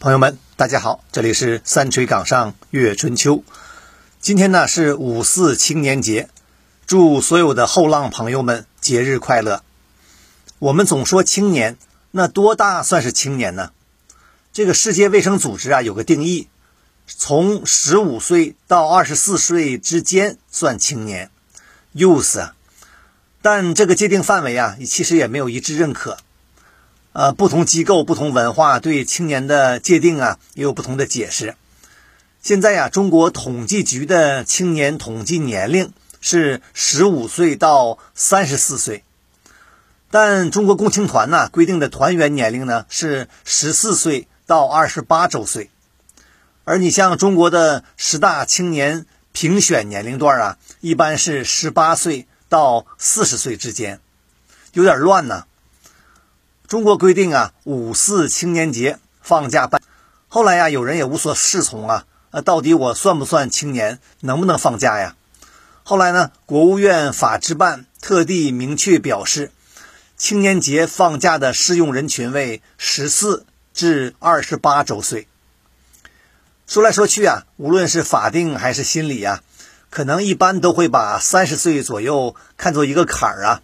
朋友们，大家好，这里是三锤岗上阅春秋。今天呢是五四青年节，祝所有的后浪朋友们节日快乐。我们总说青年，那多大算是青年呢？这个世界卫生组织啊有个定义，从十五岁到二十四岁之间算青年，youth 啊。但这个界定范围啊，其实也没有一致认可。呃，不同机构、不同文化对青年的界定啊，也有不同的解释。现在呀，中国统计局的青年统计年龄是十五岁到三十四岁，但中国共青团呢规定的团员年龄呢是十四岁到二十八周岁。而你像中国的十大青年评选年龄段啊，一般是十八岁到四十岁之间，有点乱呢。中国规定啊，五四青年节放假半。后来呀，有人也无所适从啊，呃，到底我算不算青年，能不能放假呀？后来呢，国务院法制办特地明确表示，青年节放假的适用人群为十四至二十八周岁。说来说去啊，无论是法定还是心理啊，可能一般都会把三十岁左右看作一个坎儿啊，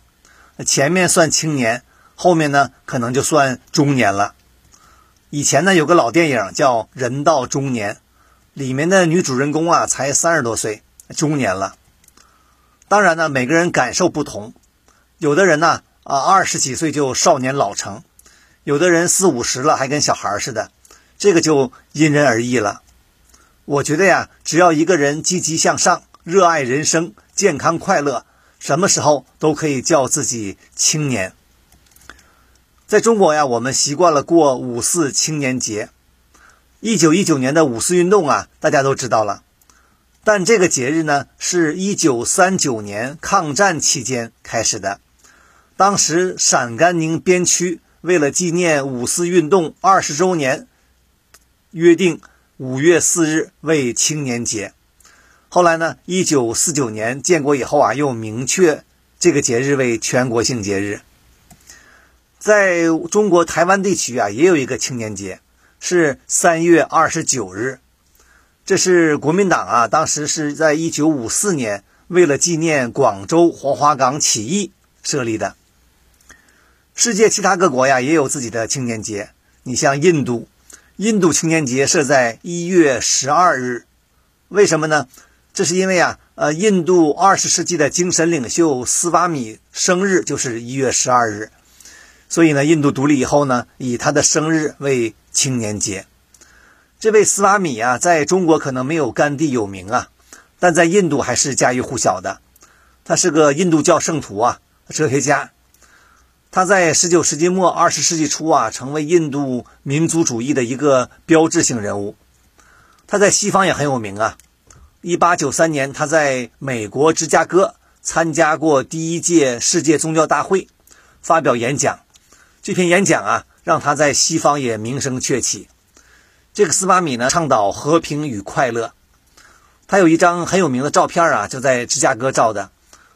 前面算青年。后面呢，可能就算中年了。以前呢，有个老电影叫《人到中年》，里面的女主人公啊，才三十多岁，中年了。当然呢，每个人感受不同，有的人呢，啊，二十几岁就少年老成；有的人四五十了还跟小孩似的，这个就因人而异了。我觉得呀，只要一个人积极向上、热爱人生、健康快乐，什么时候都可以叫自己青年。在中国呀，我们习惯了过五四青年节。一九一九年的五四运动啊，大家都知道了。但这个节日呢，是一九三九年抗战期间开始的。当时陕甘宁边区为了纪念五四运动二十周年，约定五月四日为青年节。后来呢，一九四九年建国以后啊，又明确这个节日为全国性节日。在中国台湾地区啊，也有一个青年节，是三月二十九日。这是国民党啊，当时是在一九五四年为了纪念广州黄花岗起义设立的。世界其他各国呀，也有自己的青年节。你像印度，印度青年节设在一月十二日，为什么呢？这是因为啊，呃，印度二十世纪的精神领袖斯瓦米生日就是一月十二日。所以呢，印度独立以后呢，以他的生日为青年节。这位斯瓦米啊，在中国可能没有甘地有名啊，但在印度还是家喻户晓的。他是个印度教圣徒啊，哲学家。他在19世纪末、20世纪初啊，成为印度民族主义的一个标志性人物。他在西方也很有名啊。1893年，他在美国芝加哥参加过第一届世界宗教大会，发表演讲。这篇演讲啊，让他在西方也名声鹊起。这个斯巴米呢，倡导和平与快乐。他有一张很有名的照片啊，就在芝加哥照的。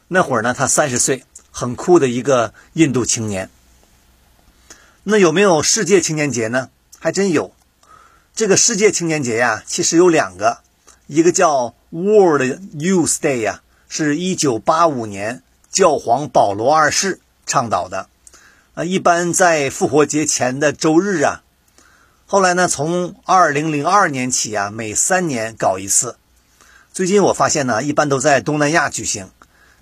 那会儿呢，他三十岁，很酷的一个印度青年。那有没有世界青年节呢？还真有。这个世界青年节呀，其实有两个，一个叫 World Youth Day 呀，是一九八五年教皇保罗二世倡导的。啊，一般在复活节前的周日啊。后来呢，从二零零二年起啊，每三年搞一次。最近我发现呢，一般都在东南亚举行。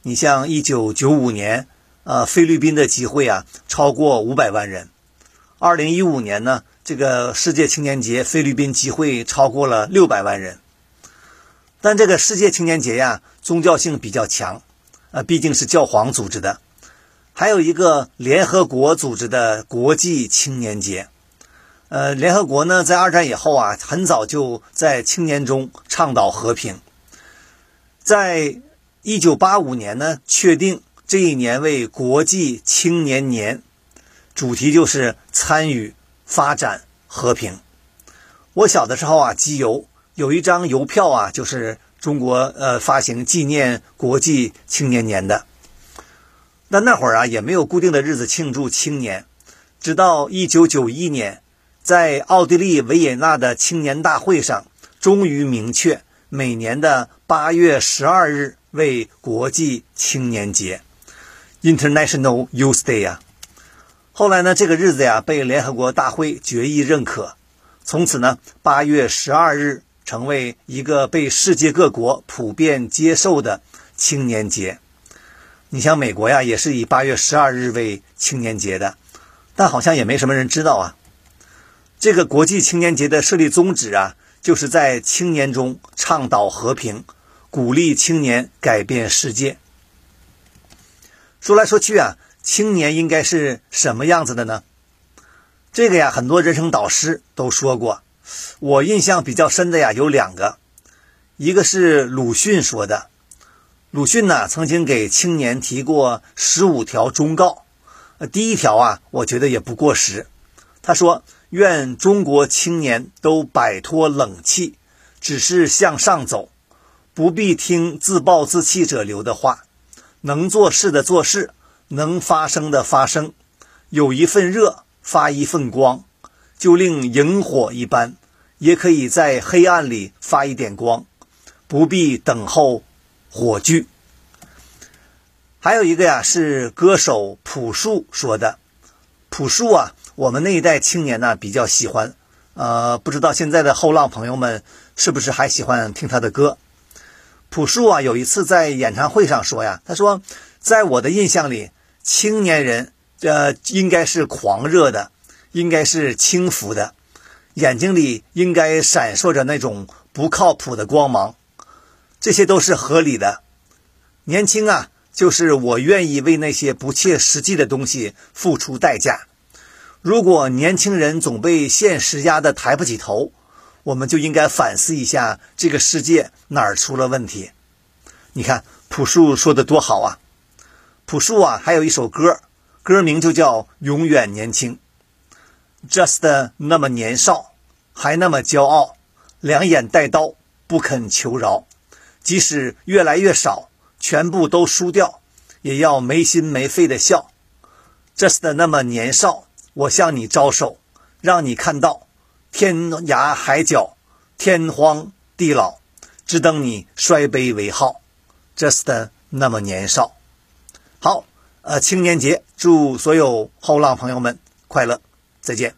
你像一九九五年，呃，菲律宾的集会啊，超过五百万人。二零一五年呢，这个世界青年节菲律宾集会超过了六百万人。但这个世界青年节呀，宗教性比较强，呃，毕竟是教皇组织的。还有一个联合国组织的国际青年节，呃，联合国呢在二战以后啊，很早就在青年中倡导和平。在一九八五年呢，确定这一年为国际青年年，主题就是参与、发展、和平。我小的时候啊，集邮有一张邮票啊，就是中国呃发行纪念国际青年年的。那那会儿啊，也没有固定的日子庆祝青年，直到一九九一年，在奥地利维也纳的青年大会上，终于明确每年的八月十二日为国际青年节 （International Youth Day） 呀。后来呢，这个日子呀被联合国大会决议认可，从此呢，八月十二日成为一个被世界各国普遍接受的青年节。你像美国呀，也是以八月十二日为青年节的，但好像也没什么人知道啊。这个国际青年节的设立宗旨啊，就是在青年中倡导和平，鼓励青年改变世界。说来说去啊。青年应该是什么样子的呢？这个呀，很多人生导师都说过。我印象比较深的呀，有两个，一个是鲁迅说的。鲁迅呢，曾经给青年提过十五条忠告。呃，第一条啊，我觉得也不过时。他说：“愿中国青年都摆脱冷气，只是向上走，不必听自暴自弃者流的话，能做事的做事。”能发声的发声，有一份热发一份光，就令萤火一般，也可以在黑暗里发一点光，不必等候火炬。还有一个呀，是歌手朴树说的。朴树啊，我们那一代青年呢比较喜欢，呃，不知道现在的后浪朋友们是不是还喜欢听他的歌？朴树啊，有一次在演唱会上说呀，他说，在我的印象里。青年人，呃，应该是狂热的，应该是轻浮的，眼睛里应该闪烁着那种不靠谱的光芒，这些都是合理的。年轻啊，就是我愿意为那些不切实际的东西付出代价。如果年轻人总被现实压得抬不起头，我们就应该反思一下这个世界哪儿出了问题。你看朴树说的多好啊！朴树啊，还有一首歌，歌名就叫《永远年轻》。Just 那么年少，还那么骄傲，两眼带刀，不肯求饶。即使越来越少，全部都输掉，也要没心没肺的笑。Just 那么年少，我向你招手，让你看到天涯海角，天荒地老，只等你摔杯为号。Just 那么年少。好，呃，青年节，祝所有后浪朋友们快乐，再见。